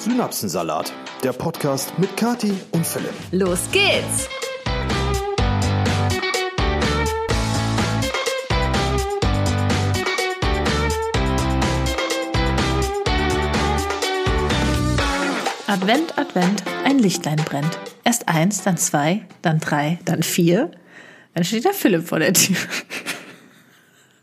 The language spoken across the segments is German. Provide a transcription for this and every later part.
Synapsensalat, der Podcast mit Kati und Philipp. Los geht's! Advent, Advent, ein Lichtlein brennt. Erst eins, dann zwei, dann drei, dann vier. Dann steht der Philipp vor der Tür.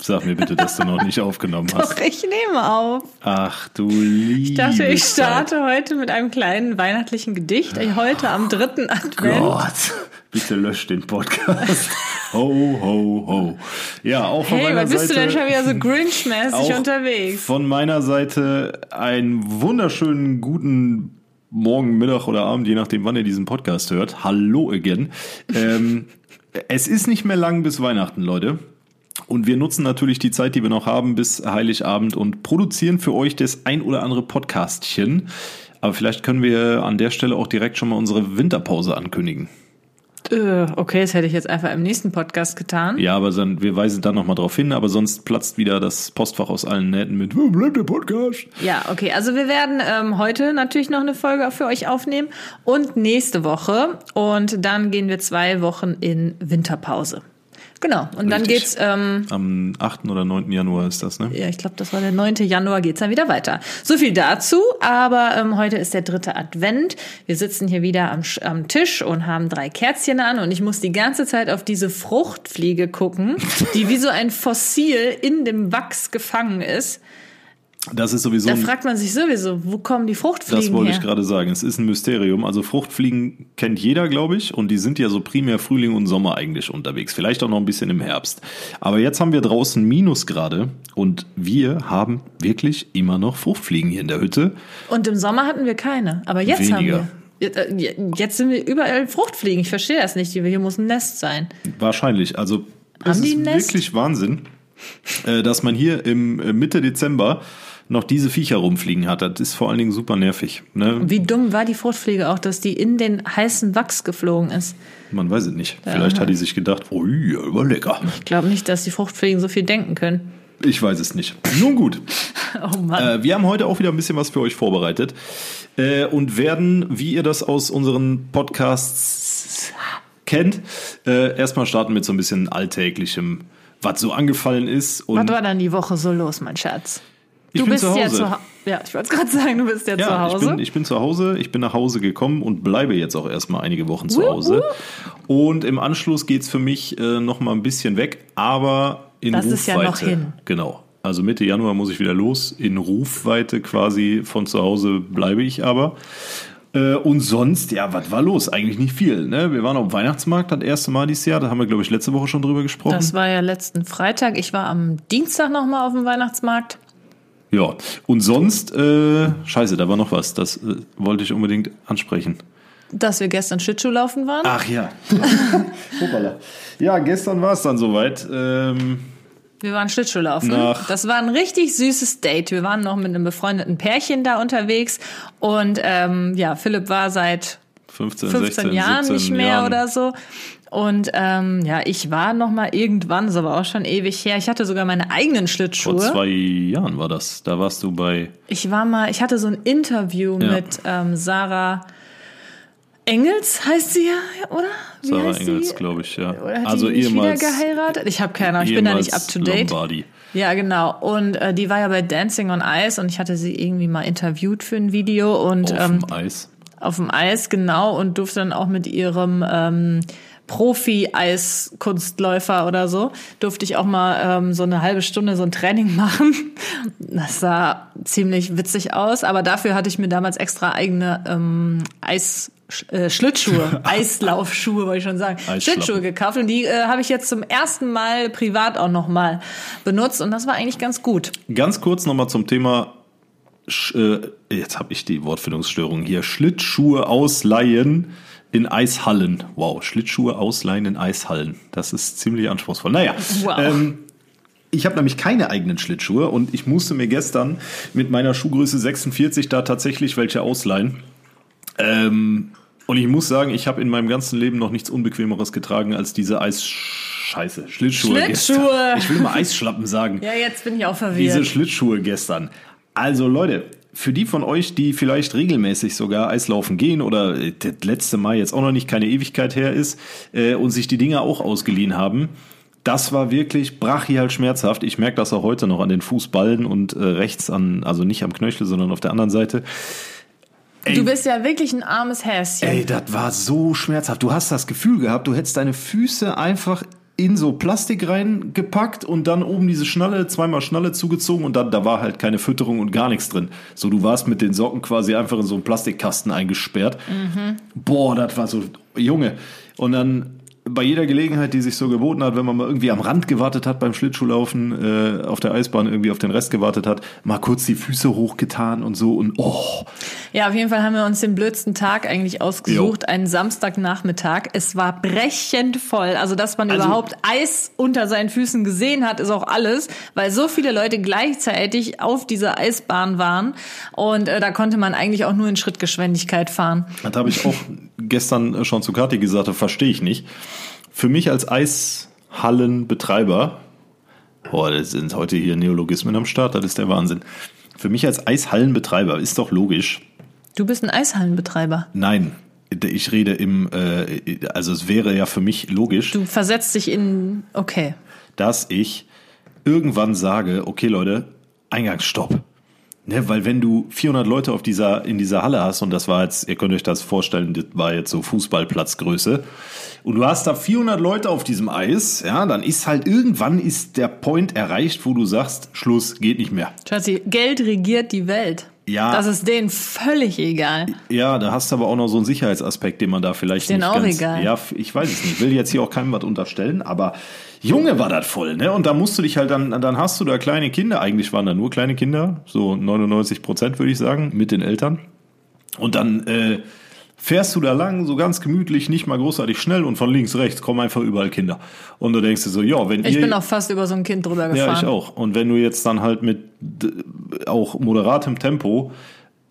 Sag mir bitte, dass du noch nicht aufgenommen hast. Doch, ich nehme auf. Ach du liebe Ich dachte, ich starte heute mit einem kleinen weihnachtlichen Gedicht. Heute am dritten Advent. Gott, bitte lösch den Podcast. Ho, ho, ho. Ja, auch von Hey, meiner was bist Seite. du denn schon wieder so Grinch-mäßig unterwegs? Von meiner Seite einen wunderschönen guten Morgen, Mittag oder Abend, je nachdem, wann ihr diesen Podcast hört. Hallo again. Ähm, es ist nicht mehr lang bis Weihnachten, Leute. Und wir nutzen natürlich die Zeit, die wir noch haben, bis Heiligabend und produzieren für euch das ein oder andere Podcastchen. Aber vielleicht können wir an der Stelle auch direkt schon mal unsere Winterpause ankündigen. Äh, okay, das hätte ich jetzt einfach im nächsten Podcast getan. Ja, aber dann, wir weisen dann nochmal drauf hin, aber sonst platzt wieder das Postfach aus allen Nähten mit, wo bleibt der Podcast? Ja, okay. Also wir werden ähm, heute natürlich noch eine Folge für euch aufnehmen und nächste Woche. Und dann gehen wir zwei Wochen in Winterpause. Genau. Und dann Richtig. geht's, ähm, Am 8. oder 9. Januar ist das, ne? ja, ich glaube, das war der 9. Januar, geht's dann wieder weiter. So viel dazu. Aber ähm, heute ist der dritte Advent. Wir sitzen hier wieder am, am Tisch und haben drei Kerzchen an. Und ich muss die ganze Zeit auf diese Fruchtfliege gucken, die wie so ein Fossil in dem Wachs gefangen ist. Das ist sowieso Da fragt man sich sowieso, wo kommen die Fruchtfliegen das wollte her? ich gerade sagen. Es ist ein Mysterium. Also Fruchtfliegen kennt jeder, glaube ich, und die sind ja so primär Frühling und Sommer eigentlich unterwegs. Vielleicht auch noch ein bisschen im Herbst. Aber jetzt haben wir draußen Minusgrade und wir haben wirklich immer noch Fruchtfliegen hier in der Hütte. Und im Sommer hatten wir keine. Aber jetzt Weniger. haben wir. Jetzt, äh, Jetzt sind wir überall Fruchtfliegen. Ich verstehe das nicht. Hier muss ein Nest sein. Wahrscheinlich. Also es ist Nest? wirklich Wahnsinn, äh, dass man hier im äh, Mitte Dezember noch diese Viecher rumfliegen hat. Das ist vor allen Dingen super nervig. Ne? Wie dumm war die Fruchtfliege auch, dass die in den heißen Wachs geflogen ist. Man weiß es nicht. Vielleicht hat die sich gedacht, oh ja, war lecker. Ich glaube nicht, dass die Fruchtfliegen so viel denken können. Ich weiß es nicht. Nun gut. Oh Mann. Äh, wir haben heute auch wieder ein bisschen was für euch vorbereitet äh, und werden, wie ihr das aus unseren Podcasts kennt, äh, erstmal starten mit so ein bisschen alltäglichem, was so angefallen ist. Und Was war dann die Woche so los, mein Schatz? Ich du bist zu ja Hause. zu Hause. Ja, ich wollte es gerade sagen, du bist ja, zu Ja, ich Hause. bin, ich bin zu Hause, ich bin nach Hause gekommen und bleibe jetzt auch erstmal einige Wochen zu Hause. Und im Anschluss geht's für mich äh, noch mal ein bisschen weg, aber in Das Rufweite. ist ja noch hin. Genau. Also Mitte Januar muss ich wieder los. In Rufweite quasi von zu Hause bleibe ich aber. Äh, Und sonst, ja, was war los? Eigentlich nicht viel. Ne? Wir waren auf dem Weihnachtsmarkt das erste Mal dieses Jahr. Da haben wir, glaube ich, letzte Woche schon drüber gesprochen. das war ja letzten Freitag. Ich war am Dienstag noch mal auf dem Weihnachtsmarkt. Ja, und sonst, äh, scheiße, da war noch was. Das äh, wollte ich unbedingt ansprechen. Dass wir gestern Schlittschuhlaufen waren. Ach ja. Hoppala. Ja, gestern war es dann soweit. Ähm, Wir waren Schlittschuhlaufen. Nach- Das war ein richtig süßes Date. Wir waren noch mit einem befreundeten Pärchen da unterwegs. Und ähm, ja, Philipp war seit 15, 15 16, Jahren 17 nicht mehr Jahren. oder so. Und ähm, ja, ich war noch mal irgendwann, ist aber auch schon ewig her. Ich hatte sogar meine eigenen Vor Schlittschuhe. zwei Jahren war das. Da warst du bei. Ich war mal, ich hatte so ein Interview Ja. mit ähm, Sarah Engels, heißt sie ja, oder? Wie Sarah Engels, glaube ich, ja. Oder hat also die ehemals. wieder geheiratet? Ich habe keine Ahnung, ich bin da nicht up to date. Lombardi. Ja, genau. Und äh, die war ja bei Dancing on Ice und ich hatte sie irgendwie mal interviewt für ein Video und Auf ähm, dem Eis. auf dem Eis, genau, und durfte dann auch mit ihrem ähm, Profi-Eiskunstläufer oder so, durfte ich auch mal ähm, so eine halbe Stunde so ein Training machen. Das sah ziemlich witzig aus, aber dafür hatte ich mir damals extra eigene ähm, Eis äh, Schlittschuhe, Eislaufschuhe, wollte ich schon sagen. Schlittschuhe gekauft und die äh, habe ich jetzt zum ersten Mal privat auch noch mal benutzt und das war eigentlich ganz gut. Ganz kurz nochmal zum Thema. Sch, äh, jetzt habe ich die Wortfindungsstörung hier. Schlittschuhe ausleihen in Eishallen. Wow, Schlittschuhe ausleihen in Eishallen. Das ist ziemlich anspruchsvoll. Naja, Wow. ähm, ich habe nämlich keine eigenen Schlittschuhe und ich musste mir gestern mit meiner Schuhgröße 46 da tatsächlich welche ausleihen. Ähm, und ich muss sagen, ich habe in meinem ganzen Leben noch nichts Unbequemeres getragen als diese Eis Scheiße, Schlittschuhe. Schlittschuhe. Gestern. Ich will mal Eisschlappen sagen. Ja, jetzt bin ich auch Diese verwirrt. Schlittschuhe gestern. Also Leute, für die von euch, die vielleicht regelmäßig sogar Eislaufen gehen oder äh, das letzte Mal jetzt auch noch nicht keine Ewigkeit her ist äh, und sich die Dinger auch ausgeliehen haben, das war wirklich brachial schmerzhaft. Ich merke das auch heute noch an den Fußballen und äh, rechts an, also nicht am Knöchel, sondern auf der anderen Seite. Ey, Du bist ja wirklich ein armes Häschen. Ey, das war so schmerzhaft. Du hast das Gefühl gehabt, du hättest deine Füße einfach in so Plastik reingepackt und dann oben diese Schnalle, zweimal Schnalle zugezogen und dann da war halt keine Fütterung und gar nichts drin. So, du warst mit den Socken quasi einfach in so einen Plastikkasten eingesperrt. Boah, das war so, Junge. Und dann bei jeder Gelegenheit, die sich so geboten hat, wenn man mal irgendwie am Rand gewartet hat beim Schlittschuhlaufen, äh, auf der Eisbahn irgendwie auf den Rest gewartet hat, mal kurz die Füße hochgetan und so und oh, Ja, auf jeden Fall haben wir uns den blödsten Tag eigentlich ausgesucht, einen Samstagnachmittag. Es war brechend voll. Also, dass man Also- überhaupt Eis unter seinen Füßen gesehen hat, ist auch alles, weil so viele Leute gleichzeitig auf dieser Eisbahn waren. Und äh, da konnte man eigentlich auch nur in Schrittgeschwindigkeit fahren. Das habe ich auch gestern schon zu Kathi gesagt, das verstehe ich nicht. Für mich als Eishallenbetreiber, boah, das sind heute hier Neologismen am Start, das ist der Wahnsinn. Für mich als Eishallenbetreiber ist doch logisch, Du bist ein Eishallenbetreiber. nein, ich rede im, äh, also es wäre ja für mich logisch, Du versetzt dich in, okay. dass ich irgendwann sage, okay Leute, Eingangsstopp. Ne, weil wenn du 400 Leute auf dieser, in dieser Halle hast, und das war jetzt, ihr könnt euch das vorstellen, das war jetzt so Fußballplatzgröße, und du hast da 400 Leute auf diesem Eis, ja, dann ist halt irgendwann ist der Point erreicht, wo du sagst, Schluss, geht nicht mehr. Schatzi, Geld regiert die Welt. Ja. Das ist denen völlig egal. Ja, da hast du aber auch noch so einen Sicherheitsaspekt, den man da vielleicht denen nicht auch ganz, egal. Ja, ich weiß es nicht. Will jetzt hier auch keinem was unterstellen, aber Junge war das voll, ne? Und da musst du dich halt dann, dann hast du da kleine Kinder. Eigentlich waren da nur kleine Kinder, so 99 Prozent würde ich sagen, mit den Eltern. Und dann äh, fährst du da lang, so ganz gemütlich, nicht mal großartig schnell und von links, rechts kommen einfach überall Kinder. Und du denkst dir so, ja, wenn Ich ihr bin auch fast über so ein Kind drüber ja, gefahren. ich auch. Und wenn du jetzt dann halt mit d- auch moderatem Tempo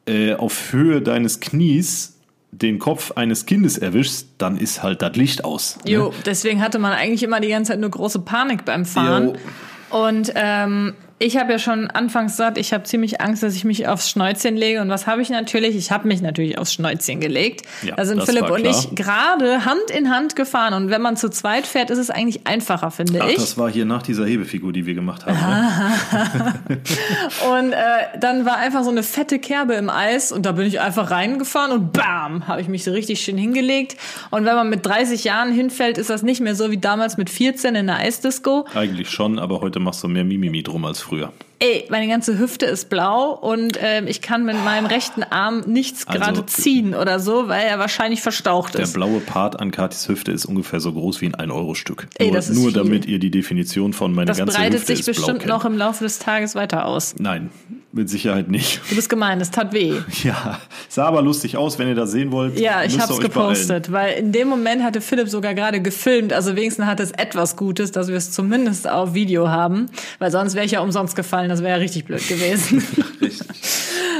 äh, auf Höhe deines Knies den Kopf eines Kindes erwischst, dann ist halt das Licht aus. ne? Jo, deswegen hatte man eigentlich immer die ganze Zeit nur große Panik beim Fahren. Und ähm, ich habe ja schon anfangs gesagt, ich habe ziemlich Angst, dass ich mich aufs Schnäuzchen lege. Und was habe ich natürlich? Ich habe mich natürlich aufs Schnäuzchen gelegt. Ja, da sind Philipp und ich gerade Hand in Hand gefahren. Und wenn man zu zweit fährt, ist es eigentlich einfacher, finde Ach, ich. das war hier nach dieser Hebefigur, die wir gemacht haben. Ne? Und äh, dann war einfach so eine fette Kerbe im Eis und da bin ich einfach reingefahren und bam, habe ich mich so richtig schön hingelegt. Und wenn man mit 30 Jahren hinfällt, ist das nicht mehr so wie damals mit 14 in der Eisdisco. Eigentlich schon, aber heute machst du mehr Mimimi drum als früher. Ey, meine ganze Hüfte ist blau und ähm, ich kann mit meinem rechten Arm nichts Also, gerade ziehen oder so, weil er wahrscheinlich verstaucht Der ist. blaue Part an Katis Hüfte ist ungefähr so groß wie ein 1-Euro-Stück. Ey, Nur, das ist nur viel. damit ihr die Definition von meine Das ganze breitet Hüfte sich ist blau bestimmt noch im Laufe des Tages weiter aus. Nein, mit Sicherheit nicht. Du bist gemein, es tat weh. Ja, sah aber lustig aus, wenn ihr das sehen wollt. Ja, ich hab's euch beeilen. gepostet, weil in dem Moment hatte Philipp sogar gerade gefilmt, also wenigstens hat es etwas Gutes, dass wir es zumindest auf Video haben, weil sonst wäre ich ja umsonst gefallen, das wäre ja richtig blöd gewesen.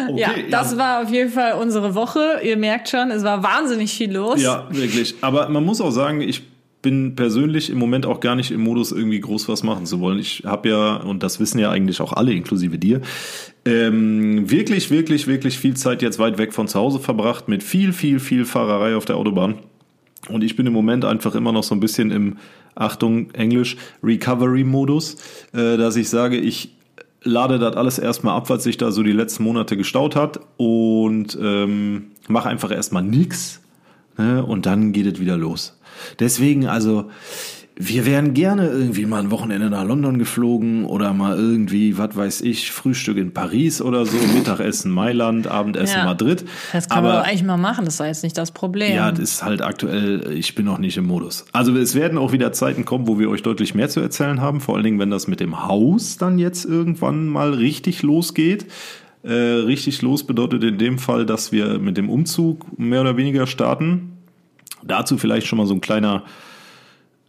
Okay, ja, das war auf jeden Fall unsere Woche. Ihr merkt schon, es war wahnsinnig viel los. Ja, wirklich. Aber man muss auch sagen, ich bin persönlich im Moment auch gar nicht im Modus, irgendwie groß was machen zu wollen. Ich habe ja, und das wissen ja eigentlich auch alle, inklusive dir, ähm, wirklich, wirklich, wirklich viel Zeit jetzt weit weg von zu Hause verbracht, mit viel, viel, viel Fahrerei auf der Autobahn. Und ich bin im Moment einfach immer noch so ein bisschen im, Achtung, Englisch, Recovery-Modus, äh, dass ich sage, ich lade das alles erstmal ab, was sich da so die letzten Monate gestaut hat und ähm, mache einfach erstmal nix ne, und dann geht es wieder los. Deswegen, also, wir wären gerne irgendwie mal ein Wochenende nach London geflogen oder mal irgendwie, was weiß ich, Frühstück in Paris oder so, Mittagessen Mailand, Abendessen Ja. Madrid. Das wir Aber doch eigentlich mal machen, das war jetzt nicht das Problem. ja, das ist halt aktuell, ich bin noch nicht im Modus. Also es werden auch wieder Zeiten kommen, wo wir euch deutlich mehr zu erzählen haben, vor allen Dingen, wenn das mit dem Haus dann jetzt irgendwann mal richtig losgeht. Äh, richtig los bedeutet in dem Fall, dass wir mit dem Umzug mehr oder weniger starten. Dazu vielleicht schon mal so ein kleiner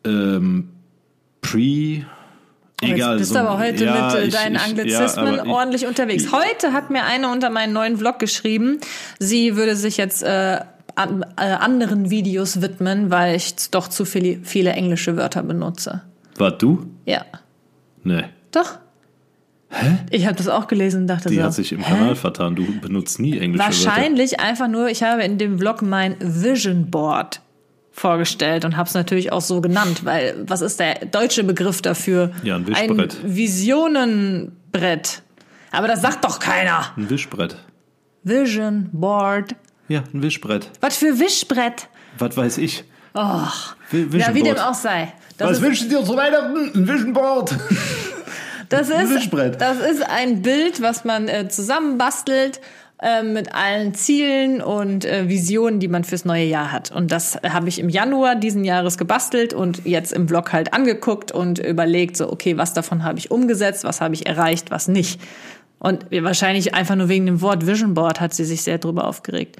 ähm, Pre- Egal, Jetzt bist so du aber heute ja, mit äh, ich- deinen ich- Anglizismen ja, aber ich- ordentlich unterwegs. Heute hat mir eine unter meinen neuen Vlog geschrieben, sie würde sich jetzt äh, an, äh, anderen Videos widmen, weil ich doch zu viele, viele englische Wörter benutze. War du? Ja. Nee. Doch. Ich habe das auch gelesen und dachte Die so. hat sich im Kanal vertan. Du benutzt nie englische Wörter. Wahrscheinlich einfach nur, ich habe in dem Vlog mein Vision Board vorgestellt und habe es natürlich auch so genannt, weil was ist der deutsche Begriff dafür? Ja, ein Wischbrett. Ein Visionenbrett. Aber das sagt doch keiner. Ein Wischbrett. Vision Board. Ja, ein Wischbrett. Was für Wischbrett? Was weiß ich? Oh. Wi- Ja, wie dem auch sei. Das Was wünschen dir zu Weihnachten? Ein Vision Board. das ist, Wischbrett? das ist ein Bild, was man äh, zusammenbastelt äh, mit allen Zielen und äh, Visionen, die man fürs neue Jahr hat. Und das habe ich im Januar diesen Jahres gebastelt und jetzt im Vlog halt angeguckt und überlegt, so, okay, was davon habe ich umgesetzt, was habe ich erreicht, was nicht. Und wahrscheinlich einfach nur wegen dem Wort Vision Board hat sie sich sehr drüber aufgeregt.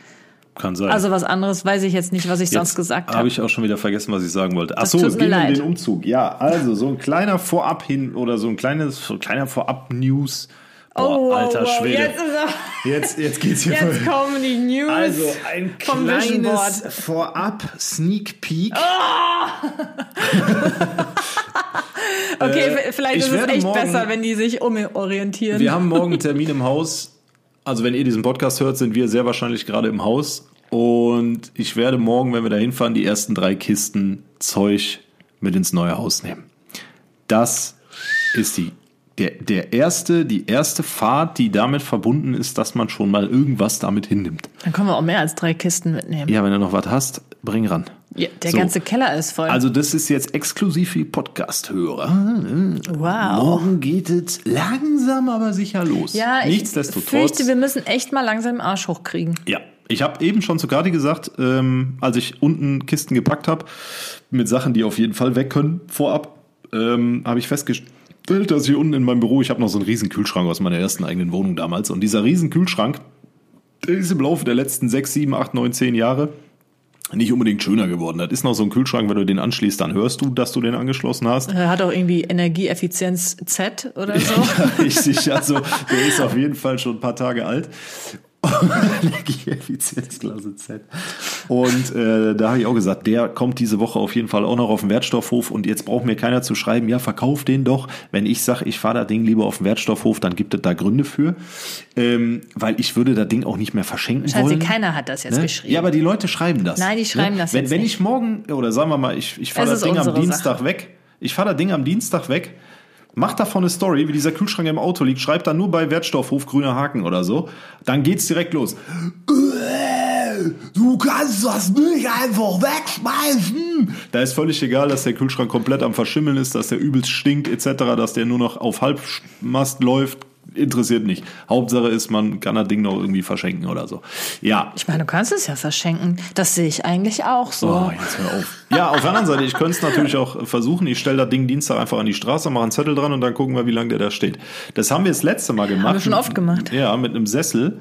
Kann sein. Also was anderes weiß ich jetzt nicht, was ich sonst Jetzt gesagt habe habe. ich auch schon wieder vergessen, was ich sagen wollte. Ach Das so, es ging um leid. den Umzug. Ja, also so ein kleiner Vorab hin oder so ein kleines, so ein kleiner Vorab-News. Boah, Oh, wow, alter wow, Schwede. Jetzt, er, Jetzt, jetzt geht's hier jetzt voll. kommen die News Also ein kleines Vorab-Sneak Peek. Okay, Äh, vielleicht ich ist es echt morgen- besser, wenn die sich umorientieren. Wir haben morgen einen Termin im Haus. Also wenn ihr diesen Podcast hört, sind wir sehr wahrscheinlich gerade im Haus. Und ich werde morgen, wenn wir da hinfahren, die ersten drei Kisten Zeug mit ins neue Haus nehmen. Das ist die, der, der erste, die erste Fahrt, die damit verbunden ist, dass man schon mal irgendwas damit hinnimmt. Dann können wir auch mehr als drei Kisten mitnehmen. Ja, wenn du noch was hast, bring ran. Ja, der So. ganze Keller ist voll. Also das ist jetzt exklusiv für die Podcast-Hörer. wow. Morgen geht es langsam, aber sicher los. Ja, ich Nichtsdestotrotz. fürchte, wir müssen echt mal langsam den Arsch hochkriegen. Ja, ich habe eben schon zu Gadi gesagt, ähm, als ich unten Kisten gepackt habe, mit Sachen, die auf jeden Fall weg können, vorab, ähm, habe ich festgestellt, dass hier unten in meinem Büro, ich habe noch so einen riesen Kühlschrank aus meiner ersten eigenen Wohnung damals. Und dieser riesen Kühlschrank, der ist im Laufe der letzten sechs, sieben, acht, neun, zehn Jahre nicht unbedingt schöner geworden. Das ist noch so ein Kühlschrank, wenn du den anschließt, dann hörst du, dass du den angeschlossen hast. Er hat auch irgendwie Energieeffizienz Z oder so. Richtig, also der ist auf jeden Fall schon ein paar Tage alt. Energieeffizienzklasse Z. Und äh, da habe ich auch gesagt, der kommt diese Woche auf jeden Fall auch noch auf den Wertstoffhof und jetzt braucht mir keiner zu schreiben, ja, verkauf den doch. Wenn ich sage, ich fahre das Ding lieber auf den Wertstoffhof, dann gibt es da Gründe für. Ähm, weil ich würde das Ding auch nicht mehr verschenken Scheiße, wollen. keiner hat das jetzt Ne? geschrieben. Ja, aber die Leute schreiben das. Nein, die schreiben das wenn, jetzt Wenn nicht. ich morgen, oder sagen wir mal, ich, ich fahre das Ding am Dienstag Sache. weg. Ich fahre das Ding am Dienstag weg, mach davon eine Story, wie dieser Kühlschrank im Auto liegt, schreib dann nur bei Wertstoffhof grüner Haken oder so. Dann geht's direkt los. Du kannst das nicht einfach wegschmeißen. Da ist völlig egal, dass der Kühlschrank komplett am Verschimmeln ist, dass der übelst stinkt etc., dass der nur noch auf Halbmast läuft. Interessiert nicht. Hauptsache ist, man kann das Ding noch irgendwie verschenken oder so. Ja, Ich meine, du kannst es ja verschenken. Das sehe ich eigentlich auch so. Oh, jetzt hör auf. Ja, auf der anderen Seite, ich könnte es natürlich auch versuchen. Ich stelle das Ding Dienstag einfach an die Straße, mache einen Zettel dran und dann gucken wir, wie lange der da steht. Das haben wir das letzte Mal gemacht. wir schon oft gemacht. Ja, mit einem Sessel.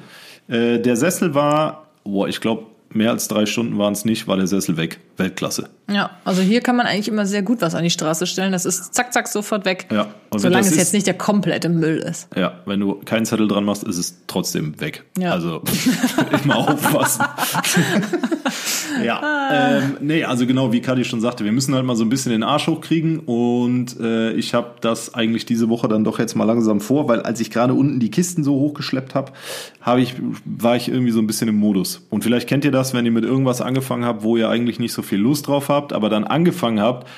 Äh, der Sessel war, boah, ich glaube, mehr als drei Stunden waren es nicht, war der Sessel weg. Weltklasse. Ja, also hier kann man eigentlich immer sehr gut was an die Straße stellen. Das ist zack, zack, sofort weg. Ja, und Solange es ist- jetzt nicht der komplette Müll ist. Ja, wenn du keinen Zettel dran machst, ist es trotzdem weg. Ja. Also immer aufpassen. ja, ähm, nee, also genau wie Kadi schon sagte, wir müssen halt mal so ein bisschen den Arsch hochkriegen und äh, ich habe das eigentlich diese Woche dann doch jetzt mal langsam vor, weil als ich gerade unten die Kisten so hochgeschleppt habe, habe ich war ich irgendwie so ein bisschen im Modus. Und vielleicht kennt ihr das, wenn ihr mit irgendwas angefangen habt, wo ihr eigentlich nicht so viel Lust drauf habt, aber dann angefangen habt,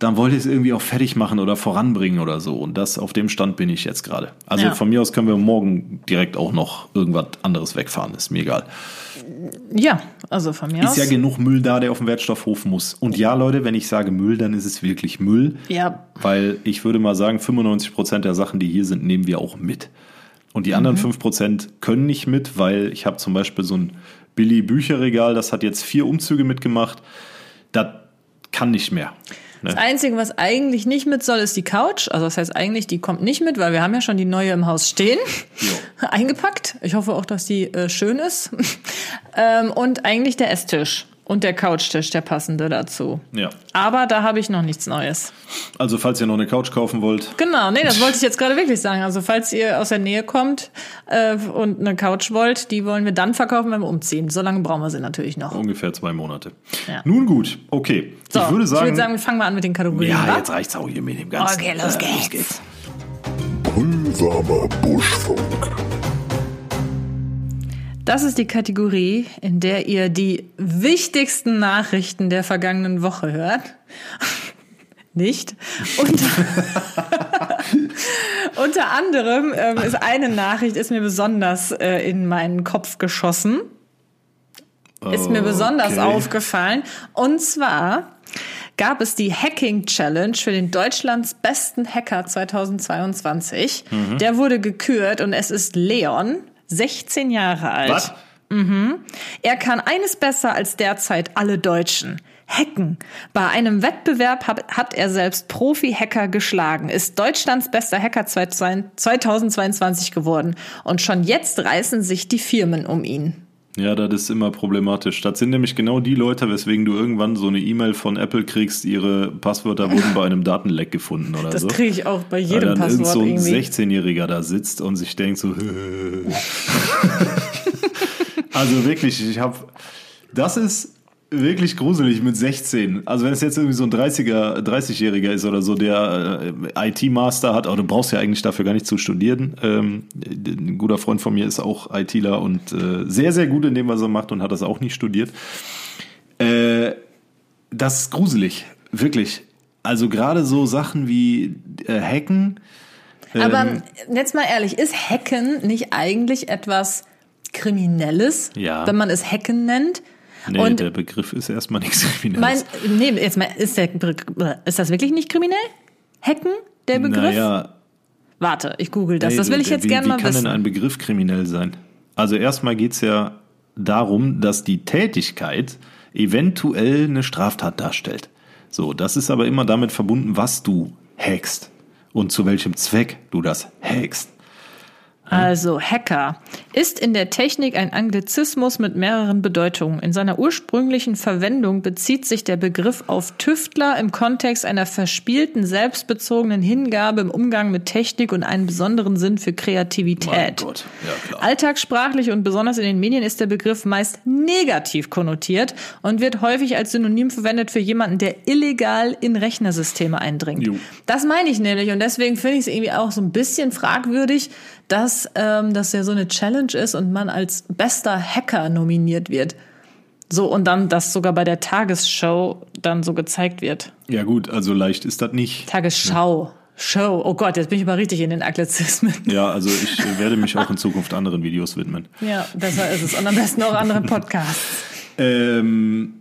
dann wollt ihr es irgendwie auch fertig machen oder voranbringen oder so. Und das auf dem Stand bin ich jetzt gerade. Also Ja. von mir aus können wir morgen direkt auch noch irgendwas anderes wegfahren. Ist mir egal. Ja, also von mir Ist aus. ja genug Müll da, der auf dem Wertstoffhof muss. Und ja, Leute, wenn ich sage Müll, dann ist es wirklich Müll. Ja. Weil ich würde mal sagen, 95 Prozent der Sachen, die hier sind, nehmen wir auch mit. Und die anderen 5 Prozent können nicht mit, weil ich habe zum Beispiel so ein Billy Bücherregal, das hat jetzt vier Umzüge mitgemacht. Das kann nicht mehr. Ne? Das Einzige, was eigentlich nicht mit soll, ist die Couch. Also das heißt eigentlich, die kommt nicht mit, weil wir haben ja schon die neue im Haus stehen. Eingepackt. Ich hoffe auch, dass die äh, schön ist. ähm, und eigentlich der Esstisch und der Couchtisch, der passende dazu. Ja. Aber da habe ich noch nichts Neues. Also falls ihr noch eine Couch kaufen wollt, Genau, nee, das wollte ich jetzt gerade wirklich sagen. Also falls ihr aus der Nähe kommt äh, und eine Couch wollt, die wollen wir dann verkaufen, wenn wir umziehen. So lange brauchen wir sie natürlich noch. ungefähr zwei Monate. Ja. Nun gut, okay. So, ich würde sagen, wir fangen mal an mit den Kategorien. ja, wa? jetzt reicht's auch hier mit dem ganzen. Okay, los Äh, geht's. Pull Lauwarmer Buschfunk. Das ist die Kategorie, in der ihr die wichtigsten Nachrichten der vergangenen Woche hört. Nicht. Unter, unter anderem ähm, ist eine Nachricht, ist mir besonders äh, in meinen Kopf geschossen. Ist mir besonders Okay. aufgefallen. Und zwar gab es die Hacking Challenge für den Deutschlands besten Hacker 2022. Mhm. Der wurde gekürt und es ist Leon, 16 Jahre alt. Was? Er kann eines besser als derzeit alle Deutschen. Hacken. Bei einem Wettbewerb hat, hat er selbst Profi-Hacker geschlagen, ist Deutschlands bester Hacker 2022 geworden. Und schon jetzt reißen sich die Firmen um ihn. Ja, das ist immer problematisch. Das sind nämlich genau die Leute, weswegen du irgendwann so eine E-Mail von Apple kriegst, ihre Passwörter wurden bei einem Datenleck gefunden oder Das so. kriege ich auch bei Weil jedem dann irgend Passwort so ein irgendwie. 16-Jähriger da sitzt und sich denkt so. also wirklich, ich habe. Das ist wirklich gruselig mit 16. Also wenn es jetzt irgendwie so ein 30er, 30-Jähriger ist oder so, der äh, IT-Master hat, aber du brauchst ja eigentlich dafür gar nicht zu studieren. Ähm, ein guter Freund von mir ist auch ITler und äh, sehr, sehr gut in dem, was er macht und hat das auch nicht studiert. Äh, das ist gruselig, wirklich. Also gerade so Sachen wie äh, Hacken. Aber ähm, jetzt mal ehrlich, ist Hacken nicht eigentlich etwas Kriminelles, Ja. wenn man es Hacken nennt? Nee, Und der Begriff ist erstmal nichts mein, Kriminelles. nee, jetzt mal, ist, der, ist das wirklich nicht kriminell? Hacken, der Begriff? Naja, Warte, ich google das. nee, das will ich jetzt wie, gerne wie mal kann wissen. denn ein Begriff kriminell sein? Also erstmal geht's ja darum, dass die Tätigkeit eventuell eine Straftat darstellt. So, das ist aber immer damit verbunden, was du hackst und zu welchem Zweck du das hackst. Also, Hacker ist in der Technik ein Anglizismus mit mehreren Bedeutungen. In seiner ursprünglichen Verwendung bezieht sich der Begriff auf Tüftler im Kontext einer verspielten, selbstbezogenen Hingabe im Umgang mit Technik und einen besonderen Sinn für Kreativität. Ja. Alltagssprachlich und besonders in den Medien ist der Begriff meist negativ konnotiert und wird häufig als Synonym verwendet für jemanden, der illegal in Rechnersysteme eindringt. Jo. Das meine ich nämlich und deswegen finde ich es irgendwie auch so ein bisschen fragwürdig, dass ähm, das ja so eine Challenge ist und man als bester Hacker nominiert wird. So und dann das sogar bei der Tagesschau dann so gezeigt wird. Ja gut, also leicht ist das nicht. Tagesschau. Show. Oh Gott, jetzt bin ich aber richtig in den Anglizismen. Ja, also ich äh, werde mich auch in Zukunft anderen Videos widmen. Ja, besser ist es. Und am besten auch andere Podcasts. Ähm,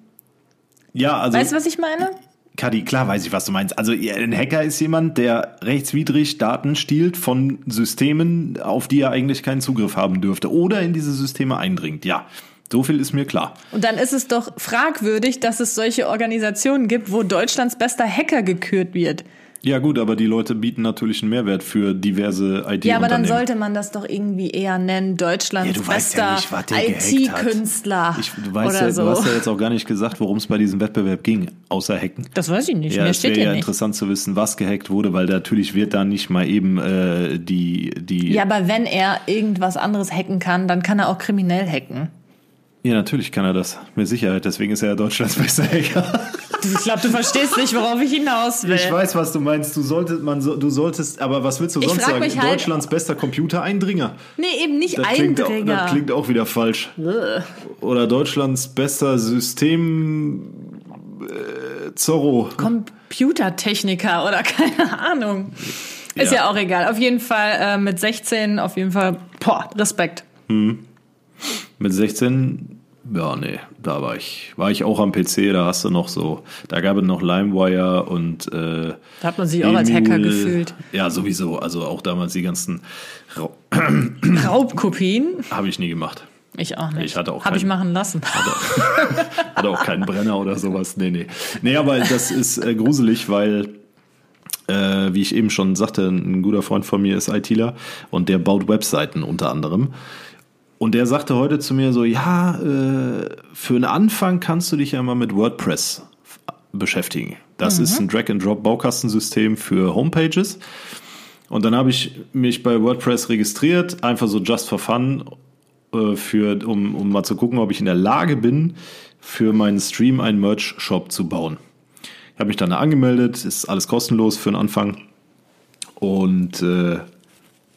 ja, also Weißt du, was ich meine? Kadi, klar weiß ich, was du meinst. Also ein Hacker ist jemand, der rechtswidrig Daten stiehlt von Systemen, auf die er eigentlich keinen Zugriff haben dürfte oder in diese Systeme eindringt. Ja, so viel ist mir klar. Und dann ist es doch fragwürdig, dass es solche Organisationen gibt, wo Deutschlands bester Hacker gekürt wird. Ja gut, aber die Leute bieten natürlich einen Mehrwert für diverse IT-Unternehmen. Ja, aber dann sollte man das doch irgendwie eher nennen, Deutschlands Ja, ja bester hat. IT-Künstler ich, du, weißt oder ja, so. du hast ja jetzt auch gar nicht gesagt, worum es bei diesem Wettbewerb ging, außer Hacken. das weiß ich nicht, Ja, mehr es steht ja nicht. interessant zu wissen, was gehackt wurde, weil natürlich wird da nicht mal eben äh, die, die Ja, aber wenn er irgendwas anderes hacken kann, dann kann er auch kriminell hacken. Ja, natürlich kann er das. Mit Sicherheit. Deswegen ist er ja Deutschlands bester Hacker. Ich glaube, du verstehst nicht, worauf ich hinaus will. Ich weiß, was du meinst. Du solltest, man, so- du solltest, aber was willst du Ich sonst sagen? halt- Deutschlands bester Computereindringer. nee, eben nicht Das klingt, auch, Eindringer. das klingt auch wieder falsch. Oder Deutschlands bester System äh, Zorro. Computertechniker oder keine Ahnung. Ist ja, Ja. auch egal. Auf jeden Fall äh, mit 16, auf jeden Fall, boah, Respekt. Mit 16, ja, nee, da war ich, war ich auch am PC, da hast du noch so, da gab es noch LimeWire und äh, Da hat man sich auch als Hacker Emule. gefühlt. Ja, sowieso. Also auch damals die ganzen Ra Raubkopien? habe ich nie gemacht. Ich auch nicht. Ich hatte auch Hab ich machen lassen. Hatte auch keinen Brenner oder sowas. Nee, nee. Nee, aber das ist äh, gruselig, weil, äh, wie ich eben schon sagte, ein guter Freund von mir ist ITler und der baut Webseiten unter anderem. Und der sagte heute zu mir so, ja, äh, für einen Anfang kannst du dich ja mal mit WordPress beschäftigen. Das ist ein Drag-and-Drop-Baukastensystem für Homepages. Und dann habe ich mich bei WordPress registriert, einfach so just for fun, äh, für, um, um mal zu gucken, ob ich in der Lage bin, für meinen Stream einen Merch-Shop zu bauen. Ich habe mich dann da angemeldet, ist alles kostenlos für den Anfang. Und äh,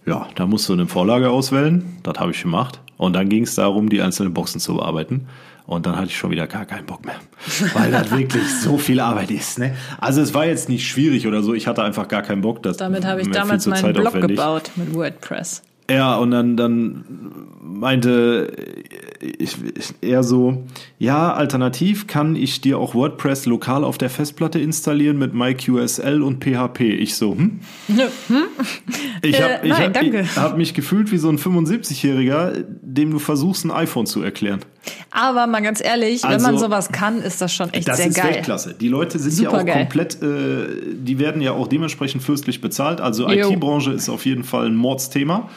Ja, da musst du eine Vorlage auswählen. Das habe ich gemacht. Und dann ging es darum, die einzelnen Boxen zu bearbeiten. Und dann hatte ich schon wieder gar keinen Bock mehr. Weil das wirklich so viel Arbeit ist. Ne? Also es war jetzt nicht schwierig oder so. Ich hatte einfach gar keinen Bock. Das Damit habe ich damals meinen Blog gebaut mit WordPress. Ja, und dann, dann meinte ich, ich eher so, ja, alternativ kann ich dir auch WordPress lokal auf der Festplatte installieren mit MyQSL und PHP. Ich so, hm? Ich Äh, habe ich nein, hab, ich hab mich gefühlt wie so ein 75-Jähriger, dem du versuchst, ein iPhone zu erklären. Aber mal ganz ehrlich, wenn Also, man sowas kann, ist das schon echt Das sehr ist geil. Weltklasse. Die Leute sind ja auch Supergeil. komplett, äh, die werden ja auch dementsprechend fürstlich bezahlt. Also. IT-Branche ist auf jeden Fall ein Mordsthema.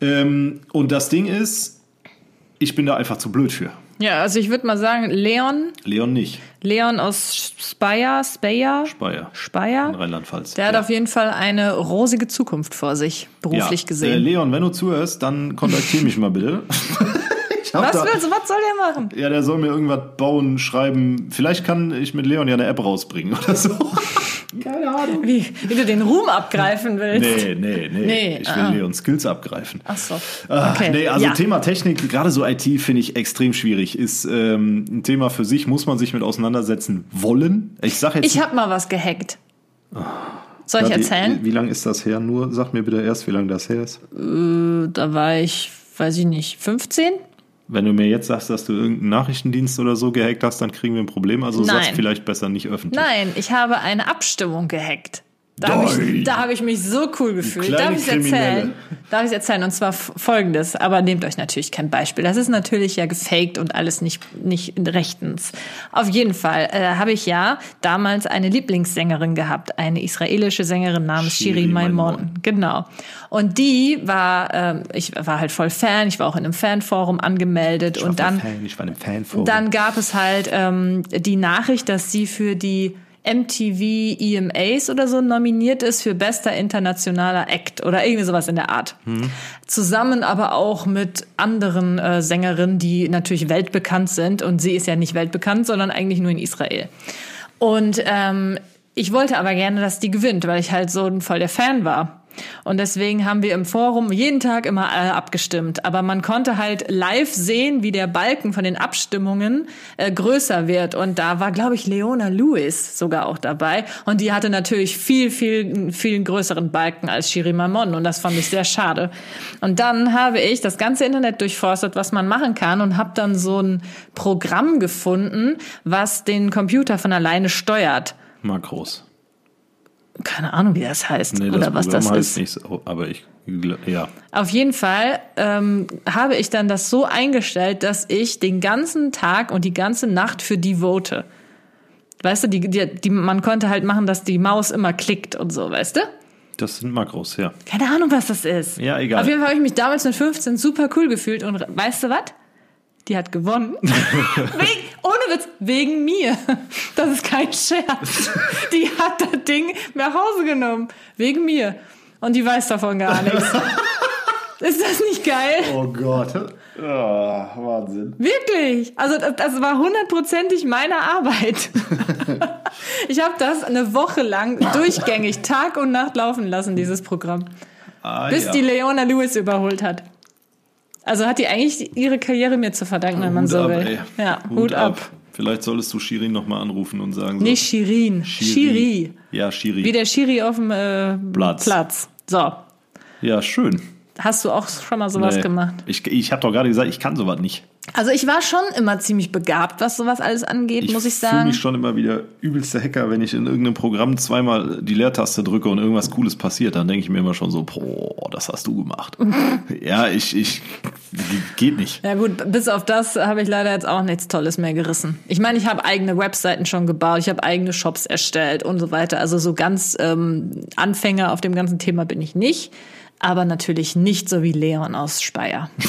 Ähm, und das Ding ist, ich bin da einfach zu blöd für. Ja, also ich würde mal sagen, Leon, Leon nicht. Leon aus Speyer, Speyer, Speyer. In Speyer, Rheinland-Pfalz. der hat Ja. auf jeden Fall eine rosige Zukunft vor sich, beruflich ja. Äh, gesehen. Leon, wenn du zuhörst, dann kontaktier mich mal bitte. was, da, willst, du- was soll der machen? ja, der soll mir irgendwas bauen, schreiben. Vielleicht kann ich mit Leon ja eine App rausbringen oder so. Keine Ahnung. Wie, wie du den Ruhm abgreifen willst. Nee, nee, nee. Nee, ich will ah. Leons Skills abgreifen. Ach so. Ah, Okay. Nee, also ja. Thema Technik, gerade so IT finde ich extrem schwierig. Ist ähm, ein Thema für sich, muss man sich mit auseinandersetzen wollen. Ich sag jetzt Ich habe mal was gehackt. Soll ich Kathi, erzählen? Wie, wie lange ist das her? Nur sag mir bitte erst, wie lange das her ist. Da war ich, weiß ich nicht, 15? Wenn du mir jetzt sagst, dass du irgendeinen Nachrichtendienst oder so gehackt hast, dann kriegen wir ein Problem. Also Nein. vielleicht besser nicht öffentlich. Nein, ich habe eine Abstimmung gehackt. Da habe ich, da hab ich mich so cool gefühlt. Darf ich es erzählen? Darf ich es erzählen? Und zwar folgendes, aber nehmt euch natürlich kein Beispiel. Das ist natürlich ja gefaked und alles nicht, nicht rechtens. Auf jeden Fall äh, habe ich ja damals eine Lieblingssängerin gehabt, eine israelische Sängerin namens Shiri Shiri Maimon. Maimon. Genau. Und die war, ähm, ich war halt voll Fan, ich war auch in einem Fanforum angemeldet und dann Fan, ich war ein Fan von. dann gab es halt ähm, die Nachricht, dass sie für die MTV EMAs oder so nominiert ist für bester internationaler Act oder irgendwie sowas in der Art. Zusammen aber auch mit anderen äh, Sängerinnen, die natürlich weltbekannt sind. Und sie ist ja nicht weltbekannt, sondern eigentlich nur in Israel. Und ähm, ich wollte aber gerne, dass die gewinnt, weil ich halt so ein voll der Fan war. Und deswegen haben wir im Forum jeden Tag immer äh, abgestimmt. Aber man konnte halt live sehen, wie der Balken von den Abstimmungen äh, größer wird. Und da war, glaube ich, Leona Lewis sogar auch dabei. Und die hatte natürlich viel, viel, viel größeren Balken als Shiri Mamon. Und das fand ich sehr schade. Und dann habe ich das ganze Internet durchforstet, was man machen kann. Und habe dann so ein Programm gefunden, was den Computer von alleine steuert. Makros. Keine Ahnung, wie das heißt Nee, das oder was Programm das heißt ist. nicht so, aber ich, ja. Auf jeden Fall ähm, habe ich dann das so eingestellt, dass ich den ganzen Tag und die ganze Nacht für die vote. Weißt du, die, die, die, man konnte halt machen, dass die Maus immer klickt und so, weißt du? Das sind Makros, ja. Keine Ahnung, was das ist. Ja, egal. Auf jeden Fall habe ich mich damals mit 15 super cool gefühlt und weißt du was? Die hat gewonnen. wegen, ohne Witz, wegen mir. Das ist kein Scherz. Die hat das Ding nach Hause genommen. Wegen mir. Und die weiß davon gar nichts. Ist das nicht geil? Oh Gott. Ja, Wahnsinn. Wirklich. Also das, das war hundertprozentig meine Arbeit. Ich habe das eine Woche lang durchgängig Tag und Nacht laufen lassen, dieses Programm. Ah, Bis ja. die Leona Lewis überholt hat. Also hat die eigentlich ihre Karriere mir zu verdanken, wenn man Hut so ab, will. ey. Ja, Hut, ab. Vielleicht solltest du Shirin nochmal anrufen und sagen so. Nicht Shirin, Shiri. Ja, Shiri. Wie der Shiri auf dem äh, Platz. Platz. So, Ja, schön. hast du auch schon mal sowas Nee. gemacht? Ich, ich habe doch gerade gesagt, ich kann sowas nicht. Also ich war schon immer ziemlich begabt, was sowas alles angeht, muss ich fühle sagen. mich schon immer wieder übelster Hacker, wenn ich in irgendeinem Programm zweimal die Leertaste drücke und irgendwas Cooles passiert. Dann denke ich mir immer schon so, boah, das hast du gemacht. ja, ich, ich, geht nicht. Ja gut, bis auf das habe ich leider jetzt auch nichts Tolles mehr gerissen. Ich meine, ich habe eigene Webseiten schon gebaut, ich habe eigene Shops erstellt und so weiter. Also so ganz ähm, Anfänger auf dem ganzen Thema bin ich nicht. Aber natürlich nicht so wie Leon aus Speyer.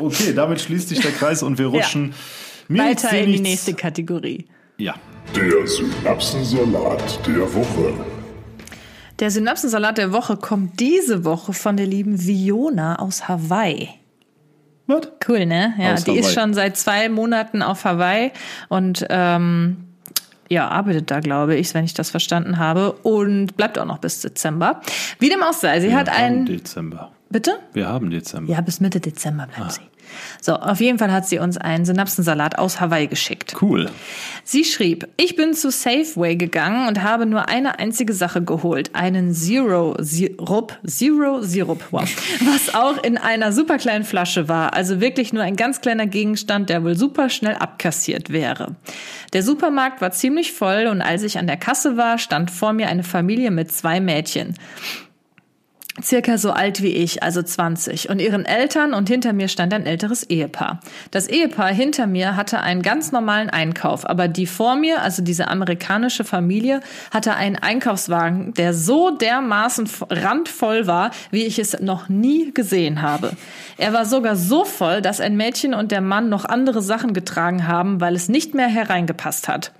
Okay, damit schließt sich der Kreis und wir rutschen nichts, Weiter in die nichts. nächste Kategorie. Ja. Der Synapsensalat der Woche. Der Synapsensalat der Woche kommt diese Woche von der lieben Viona aus Hawaii. Was? Cool, ne? Ja, Aus die ist Hawaii. schon seit zwei Monaten auf Hawaii und ähm, ja, arbeitet da, glaube ich, wenn ich das verstanden habe. Und bleibt auch noch bis Dezember. Wie dem auch sei, sie hat Wir haben ein. Dezember. Bitte? Wir haben Dezember. Ja, bis Mitte Dezember bleibt sie. So, auf jeden Fall hat sie uns einen Synapsensalat aus Hawaii geschickt. Cool. Sie schrieb, ich bin zu Safeway gegangen und habe nur eine einzige Sache geholt. Einen Zero Sirup, Zero Sirup, wow. Was auch in einer super kleinen Flasche war. Also wirklich nur ein ganz kleiner Gegenstand, der wohl super schnell abkassiert wäre. Der Supermarkt war ziemlich voll und als ich an der Kasse war, stand vor mir eine Familie mit zwei Mädchen circa so alt wie ich, also 20, und ihren Eltern und hinter mir stand ein älteres Ehepaar. Das Ehepaar hinter mir hatte einen ganz normalen Einkauf, aber die vor mir, also diese amerikanische Familie, hatte einen Einkaufswagen, der so dermaßen randvoll war, wie ich es noch nie gesehen habe. Er war sogar so voll, dass ein Mädchen und der Mann noch andere Sachen getragen haben, weil es nicht mehr hereingepasst hat.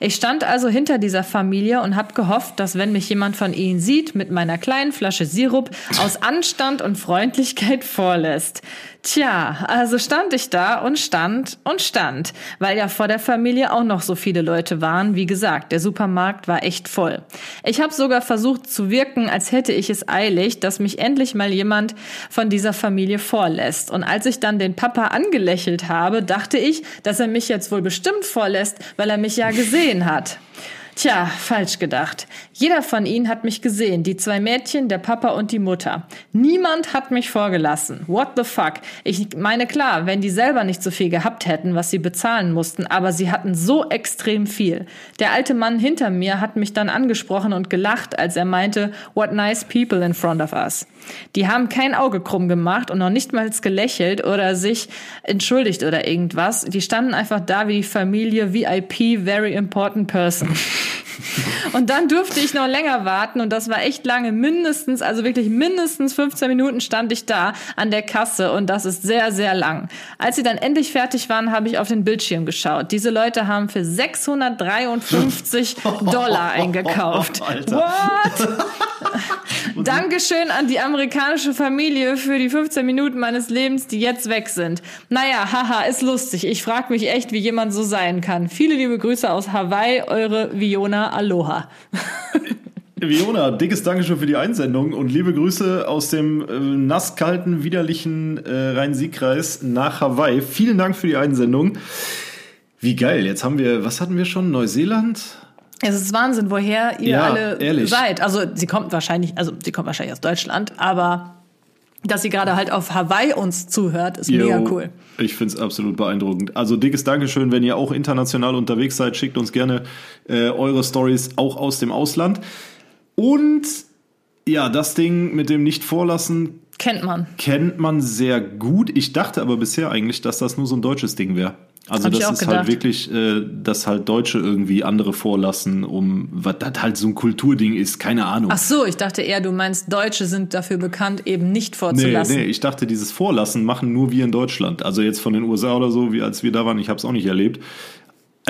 Ich stand also hinter dieser Familie und habe gehofft, dass wenn mich jemand von ihnen sieht, mit meiner kleinen Flasche Sirup aus Anstand und Freundlichkeit vorlässt. Tja, also stand ich da und stand und stand, weil ja vor der Familie auch noch so viele Leute waren. Wie gesagt, der Supermarkt war echt voll. Ich habe sogar versucht zu wirken, als hätte ich es eilig, dass mich endlich mal jemand von dieser Familie vorlässt. Und als ich dann den Papa angelächelt habe, dachte ich, dass er mich jetzt wohl bestimmt vorlässt, weil er mich ja gesehen hat. Tja, falsch gedacht. Jeder von ihnen hat mich gesehen, die zwei Mädchen, der Papa und die Mutter. Niemand hat mich vorgelassen. What the fuck? Ich meine klar, wenn die selber nicht so viel gehabt hätten, was sie bezahlen mussten, aber sie hatten so extrem viel. Der alte Mann hinter mir hat mich dann angesprochen und gelacht, als er meinte, what nice people in front of us. Die haben kein Auge krumm gemacht und noch nicht mal gelächelt oder sich entschuldigt oder irgendwas. Die standen einfach da wie die Familie VIP, very important person. Und dann durfte ich noch länger warten und das war echt lange, mindestens, also wirklich mindestens 15 Minuten stand ich da an der Kasse und das ist sehr, sehr lang. Als sie dann endlich fertig waren, habe ich auf den Bildschirm geschaut. Diese Leute haben für 653 Dollar eingekauft. Alter. What? Dankeschön an die amerikanische Familie für die 15 Minuten meines Lebens, die jetzt weg sind. Naja, haha, ist lustig. Ich frage mich echt, wie jemand so sein kann. Viele liebe Grüße aus Hawaii, eure Viona Aloha. Viona, dickes Dankeschön für die Einsendung und liebe Grüße aus dem äh, nasskalten, widerlichen äh, Rhein-Sieg-Kreis nach Hawaii. Vielen Dank für die Einsendung. Wie geil. Jetzt haben wir, was hatten wir schon? Neuseeland? Es ist Wahnsinn, woher ihr Ja, alle ehrlich. seid. Also sie kommt wahrscheinlich, also sie kommt wahrscheinlich aus Deutschland, aber dass sie gerade halt auf Hawaii uns zuhört, ist mega Jo, cool. Ich finde es absolut beeindruckend. Also dickes Dankeschön, wenn ihr auch international unterwegs seid, schickt uns gerne äh, eure Stories auch aus dem Ausland. Und ja, das Ding mit dem Nicht-Vorlassen Kennt man. kennt man sehr gut. Ich dachte aber bisher eigentlich, dass das nur so ein deutsches Ding wäre. Also das ist gedacht. halt wirklich, äh, dass halt Deutsche irgendwie andere vorlassen, um was das halt so ein Kulturding ist, keine Ahnung. Ach so, ich dachte eher, du meinst, Deutsche sind dafür bekannt, eben nicht Nee, vorzulassen. nee, ich dachte, dieses Vorlassen machen nur wir in Deutschland. Also jetzt von den USA oder so, wie als wir da waren, ich habe es auch nicht erlebt.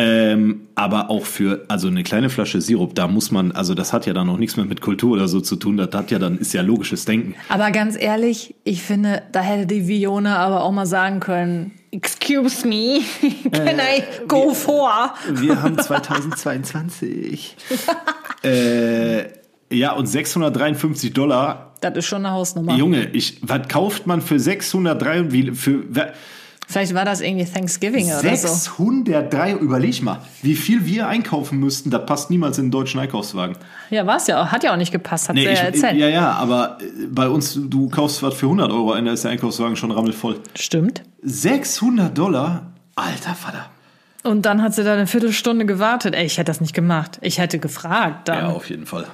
Ähm, aber auch für, also eine kleine Flasche Sirup, da muss man, also das hat ja dann auch nichts mehr mit Kultur oder so zu tun. Das hat ja dann, ist ja logisches Denken. Aber ganz ehrlich, ich finde, da hätte die Viona aber auch mal sagen können, excuse me, can I go for? Wir haben 2022. äh, ja, und 653 Dollar. Das ist schon eine Hausnummer. Junge, ich, was kauft man für 603, wie, für, Vielleicht war das irgendwie Thanksgiving oder so. 603, überleg mal, wie viel wir einkaufen müssten, das passt niemals in den deutschen Einkaufswagen. Ja, war es ja auch. Hat ja auch nicht gepasst, hat sie ja ich, erzählt. ja, ja, aber äh, bei uns, du kaufst was für 100 Euro ein, da ist der Einkaufswagen schon rammelvoll. Stimmt. 600 Dollar? Alter Vater. Und dann hat sie da eine Viertelstunde gewartet. Ey, ich hätte das nicht gemacht. Ich hätte gefragt dann, Ja, auf jeden Fall.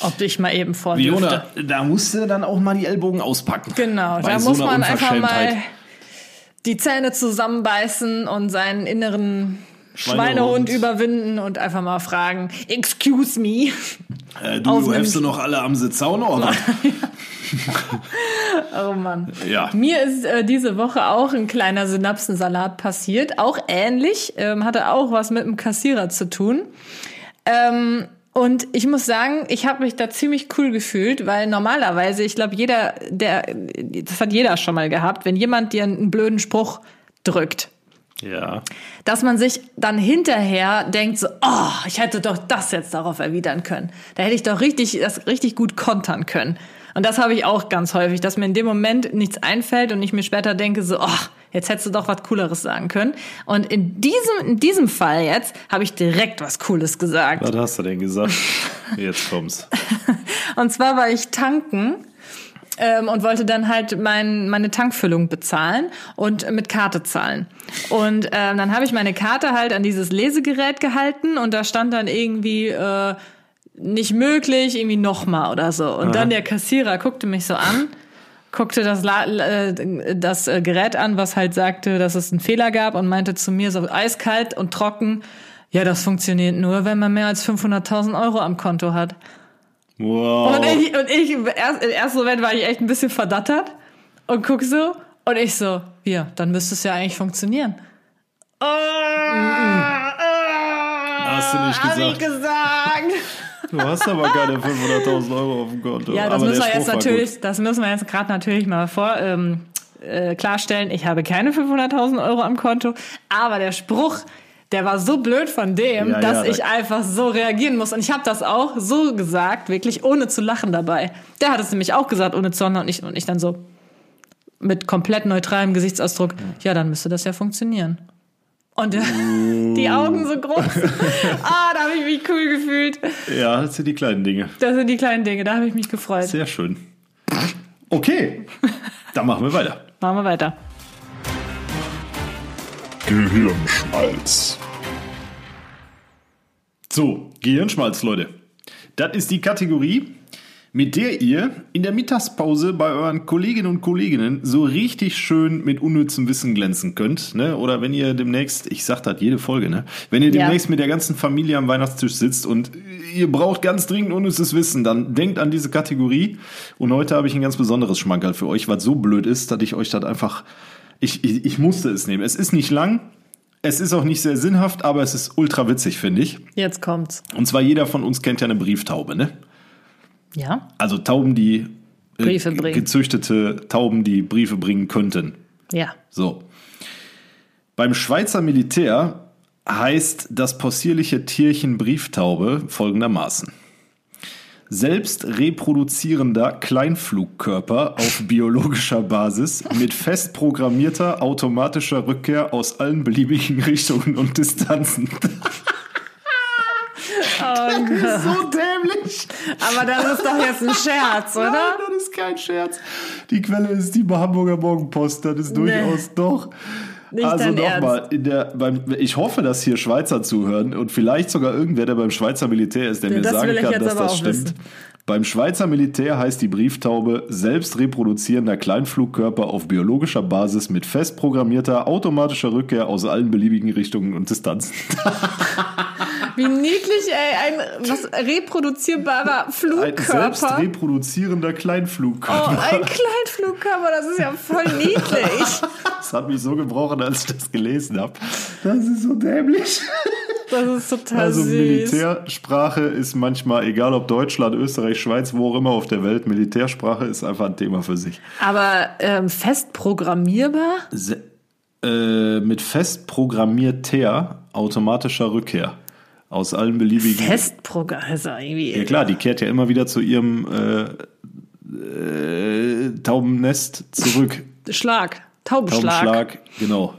ob ich mal eben vor Viona, da musst du dann auch mal die Ellbogen auspacken. Genau, da so muss man einfach mal. Die Zähne zusammenbeißen und seinen inneren Schweinehund. Schweinehund überwinden und einfach mal fragen, excuse me. Äh, du, du helfst du noch alle am Sitzzaun, oder? Oh Mann. Ja. Mir ist äh, diese Woche auch ein kleiner Synapsensalat passiert. Auch ähnlich, ähm, hatte auch was mit dem Kassierer zu tun. Ähm, und ich muss sagen, ich habe mich da ziemlich cool gefühlt, weil normalerweise, ich glaube, jeder, der, das hat jeder schon mal gehabt, wenn jemand dir einen blöden Spruch drückt. Ja. dass man sich dann hinterher denkt so, oh, ich hätte doch das jetzt darauf erwidern können. Da hätte ich doch richtig, das richtig gut kontern können. Und das habe ich auch ganz häufig, dass mir in dem Moment nichts einfällt und ich mir später denke so, oh, jetzt hättest du doch was Cooleres sagen können. Und in diesem, in diesem Fall jetzt habe ich direkt was Cooles gesagt. Was hast du denn gesagt? Jetzt kommt's. Und zwar war ich tanken ähm, und wollte dann halt mein, meine Tankfüllung bezahlen und mit Karte zahlen. Und ähm, dann habe ich meine Karte halt an dieses Lesegerät gehalten und da stand dann irgendwie äh, nicht möglich, irgendwie nochmal oder so. Und dann der Kassierer guckte mich so an, guckte das, äh, das äh, Gerät an, was halt sagte, dass es einen Fehler gab und meinte zu mir so eiskalt und trocken, ja, das funktioniert nur, wenn man mehr als 500.000 Euro am Konto hat. Wow. Und ich, und ich im, erst, im ersten Moment war ich echt ein bisschen verdattert und guck so und ich so, ja, dann müsste es ja eigentlich funktionieren. Oh, Hast du nicht Hab ich gesagt. Du hast aber keine 500.000 Euro auf dem Konto. Ja, das aber müssen wir jetzt natürlich, das müssen wir jetzt gerade natürlich mal vor ähm, äh, klarstellen. Ich habe keine 500.000 Euro am Konto, aber der Spruch, der war so blöd von dem, Ja, dass ja, ich einfach so reagieren muss. Und ich habe das auch so gesagt, wirklich ohne zu lachen dabei. Der hat es nämlich auch gesagt, ohne lachen und ich, und ich dann so mit komplett neutralem Gesichtsausdruck. Ja, dann müsste das ja funktionieren. Und der, die Augen so groß. ah, da habe ich mich cool gefühlt. Ja, das sind die kleinen Dinge. Das sind die kleinen Dinge, da habe ich mich gefreut. Sehr schön. Okay, dann machen wir weiter. Machen wir weiter. Gehirnschmalz. So, Gehirnschmalz, Leute. Das ist die Kategorie, mit der ihr in der Mittagspause bei euren Kolleginnen und Kollegen so richtig schön mit unnützem Wissen glänzen könnt. Ne? Oder wenn ihr demnächst, ich sag das jede Folge, ne? wenn ihr Ja. demnächst mit der ganzen Familie am Weihnachtstisch sitzt und ihr braucht ganz dringend unnützes Wissen, dann denkt an diese Kategorie. Und heute habe ich ein ganz besonderes Schmankerl für euch, was so blöd ist, dass ich euch das einfach, ich, ich, ich musste es nehmen. Es ist nicht lang, es ist auch nicht sehr sinnhaft, aber es ist ultra witzig, finde ich. Jetzt kommt's. Und zwar jeder von uns kennt ja eine Brieftaube, ne? Ja? Also Tauben, die äh, Briefe bringen. gezüchtete Tauben, die Briefe bringen könnten. Ja. So. Beim Schweizer Militär heißt das possierliche Tierchen Brieftaube folgendermaßen. Selbst reproduzierender Kleinflugkörper auf biologischer Basis mit fest programmierter automatischer Rückkehr aus allen beliebigen Richtungen und Distanzen. so dämlich. Aber das ist doch jetzt ein Scherz, Nein, oder? das ist kein Scherz. Die Quelle ist die Hamburger Morgenpost. Das ist durchaus doch. Nicht also nochmal, ich hoffe, dass hier Schweizer zuhören und vielleicht sogar irgendwer, der beim Schweizer Militär ist, der mir Das sagen will ich kann, dass das stimmt. wissen. Beim Schweizer Militär heißt die Brieftaube selbst reproduzierender Kleinflugkörper auf biologischer Basis mit fest programmierter automatischer Rückkehr aus allen beliebigen Richtungen und Distanzen. Wie niedlich, ey, ein was reproduzierbarer Ein Flugkörper. selbst reproduzierender Kleinflugkörper. Oh, ein Kleinflugkörper, das ist ja voll niedlich. Das hat mich so gebrochen, als ich das gelesen habe. Das ist so dämlich. Das ist total Also süß. Militärsprache ist manchmal, egal ob Deutschland, Österreich, Schweiz, wo auch immer auf der Welt, Militärsprache ist einfach ein Thema für sich. Aber ähm, fest programmierbar? Se äh, mit fest programmierter automatischer Rückkehr aus allen beliebigen. Fest programmiert, also irgendwie. Ja klar, die kehrt ja immer wieder zu ihrem äh, äh, Taubennest zurück. Schlag. Taubenschlag. Taubenschlag, genau.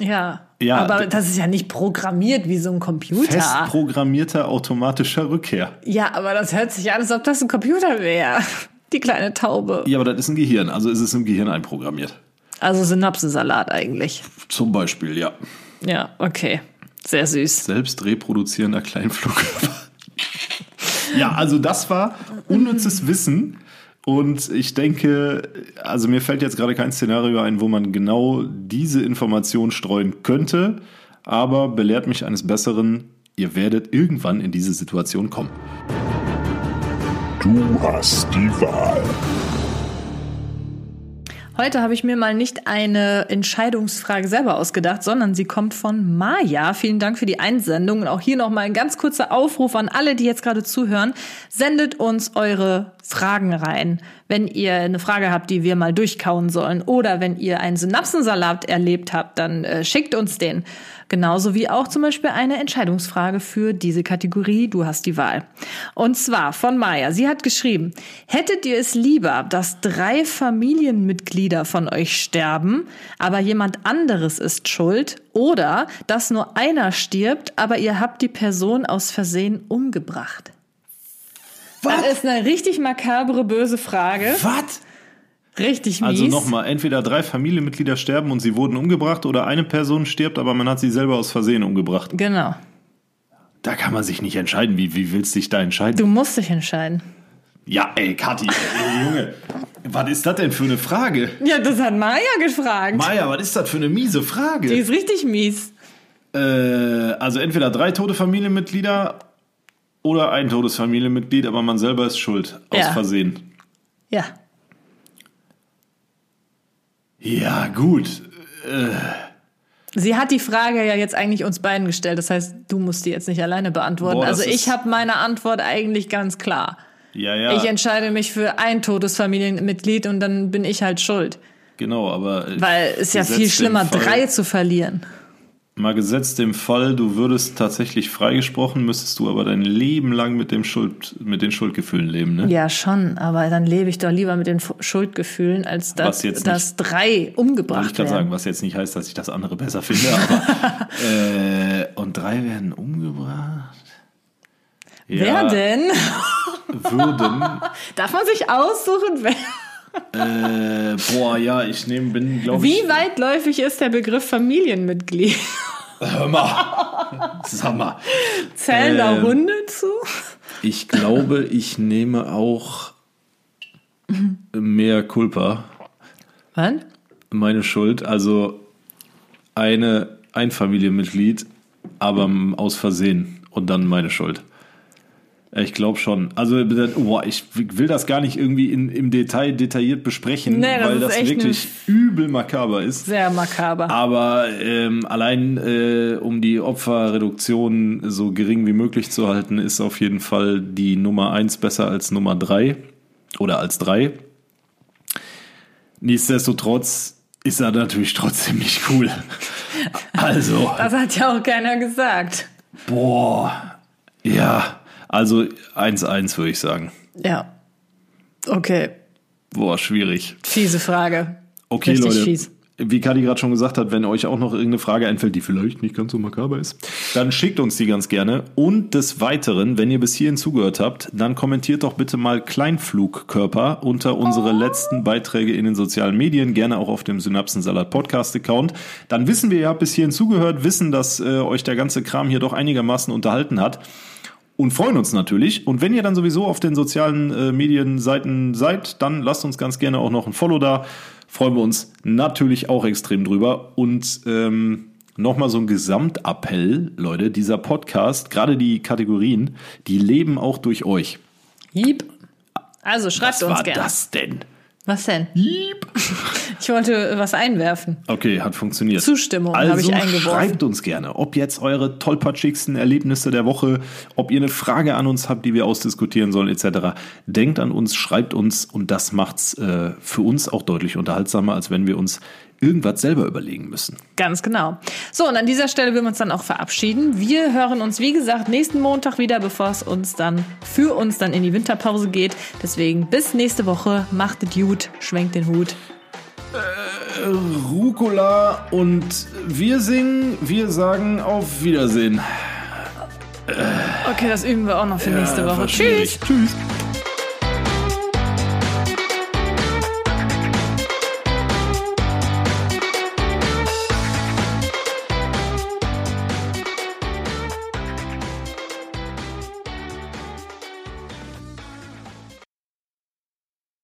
Ja. Ja, Aber das ist ja nicht programmiert wie so ein Computer. Fest programmierter automatischer Rückkehr. Ja, aber das hört sich an, als ob das ein Computer wäre. Die kleine Taube. Ja, aber das ist ein Gehirn, also ist es im Gehirn einprogrammiert. Also Synapsensalat eigentlich. Zum Beispiel, ja. Ja, okay. Sehr süß. Selbst reproduzierender Kleinflugkörper. ja, also das war unnützes Wissen. Und ich denke, also mir fällt jetzt gerade kein Szenario ein, wo man genau diese Information streuen könnte. Aber belehrt mich eines Besseren, ihr werdet irgendwann in diese Situation kommen. Du hast die Wahl. Heute habe ich mir mal nicht eine Entscheidungsfrage selber ausgedacht, sondern sie kommt von Maja. Vielen Dank für die Einsendung. Und auch hier nochmal ein ganz kurzer Aufruf an alle, die jetzt gerade zuhören. Sendet uns eure Fragen rein. Wenn ihr eine Frage habt, die wir mal durchkauen sollen oder wenn ihr einen Synapsensalat erlebt habt, dann äh, schickt uns den. Genauso wie auch zum Beispiel eine Entscheidungsfrage für diese Kategorie. Du hast die Wahl. Und zwar von Maya. Sie hat geschrieben, hättet ihr es lieber, dass drei Familienmitglieder von euch sterben, aber jemand anderes ist schuld oder dass nur einer stirbt, aber ihr habt die Person aus Versehen umgebracht? Was? Das ist eine richtig makabre, böse Frage. Was? Richtig mies. Also nochmal, entweder drei Familienmitglieder sterben und sie wurden umgebracht oder eine Person stirbt, aber man hat sie selber aus Versehen umgebracht. Genau. Da kann man sich nicht entscheiden. Wie, wie willst du dich da entscheiden? Du musst dich entscheiden. Ja, ey, Kathi, Junge, was ist das denn für eine Frage? Ja, das hat Maya gefragt. Maja, was ist das für eine miese Die Frage? ist richtig mies. Äh, also entweder drei tote Familienmitglieder oder ein totes Familienmitglied, aber man selber ist schuld. Aus Ja. Versehen. Ja. Ja, gut. Sie hat die Frage ja jetzt eigentlich uns beiden gestellt. Das heißt, du musst die jetzt nicht alleine beantworten. Boah, also ich habe meine Antwort eigentlich ganz klar. Ja, ja. Ich entscheide mich für ein totes Familienmitglied und dann bin ich halt schuld. genau, aber. äh, Weil es ist ja viel schlimmer, drei zu verlieren. Mal gesetzt dem Fall, du würdest tatsächlich freigesprochen, müsstest du aber dein Leben lang mit dem Schuld, mit den Schuldgefühlen leben, ne? Ja, schon, aber dann lebe ich doch lieber mit den Schuldgefühlen, als dass, jetzt dass drei ich umgebracht werden. sagen, was jetzt nicht heißt, dass ich das andere besser finde, aber äh, und drei werden umgebracht. Wer denn? Würden. Darf man sich aussuchen, wer? Äh, boah, ja, ich nehme, bin, glaube ich. Wie weitläufig ist der Begriff Familienmitglied? Hör mal. Sag mal. Zählen da Ähm, Hunde zu? Ich glaube, ich nehme auch mehr Culpa, Was? meine Schuld. Also eine, ein Familienmitglied, aber aus Versehen und dann meine Schuld. Ich glaube schon. Also, boah, ich will das gar nicht irgendwie in, im Detail detailliert besprechen, Nee, das weil das wirklich übel makaber ist. Sehr makaber. Aber ähm, allein äh, um die Opferreduktion so gering wie möglich zu halten, ist auf jeden Fall die Nummer eins besser als Nummer drei oder als drei. Nichtsdestotrotz ist er natürlich trotzdem nicht cool. Also, Das hat ja auch keiner gesagt. boah, ja, also 1-1 würde ich sagen. Ja. Okay. Boah, schwierig. Fiese Frage. Okay, Richtig Leute. fies. Wie Kadi gerade schon gesagt hat, wenn euch auch noch irgendeine Frage einfällt, die vielleicht nicht ganz so makaber ist, dann schickt uns die ganz gerne. Und des Weiteren, wenn ihr bis hierhin zugehört habt, dann kommentiert doch bitte mal Kleinflugkörper unter unsere letzten Beiträge in den sozialen Medien, gerne auch auf dem Synapsensalat Podcast Account. Dann wissen wir, ihr habt bis hierhin zugehört, wissen, dass äh, euch der ganze Kram hier doch einigermaßen unterhalten hat und freuen uns natürlich. Und wenn ihr dann sowieso auf den sozialen äh, Medienseiten seid, dann lasst uns ganz gerne auch noch ein Follow da. Freuen wir uns natürlich auch extrem drüber. Und ähm, nochmal so ein Gesamtappell, Leute, dieser Podcast, gerade die Kategorien, die leben auch durch euch. Jeep. Also schreibt Was uns war gerne. das denn? Was denn? Lieb. Ich wollte was einwerfen. Okay, hat funktioniert. Zustimmung also habe ich eingeworfen. schreibt uns gerne, ob jetzt eure tollpatschigsten Erlebnisse der Woche, ob ihr eine Frage an uns habt, die wir ausdiskutieren sollen, etc. Denkt an uns, schreibt uns und das macht's äh, für uns auch deutlich unterhaltsamer, als wenn wir uns irgendwas selber überlegen müssen. Ganz genau. So, und an dieser Stelle will wir uns dann auch verabschieden. Wir hören uns, wie gesagt, nächsten Montag wieder, bevor es uns dann für uns dann in die Winterpause geht. Deswegen bis nächste Woche. Macht es gut, schwenkt den Hut. Rucola und wir singen, wir sagen auf Wiedersehen. Okay, das üben wir auch noch für nächste Woche. Tschüss. Tschüss.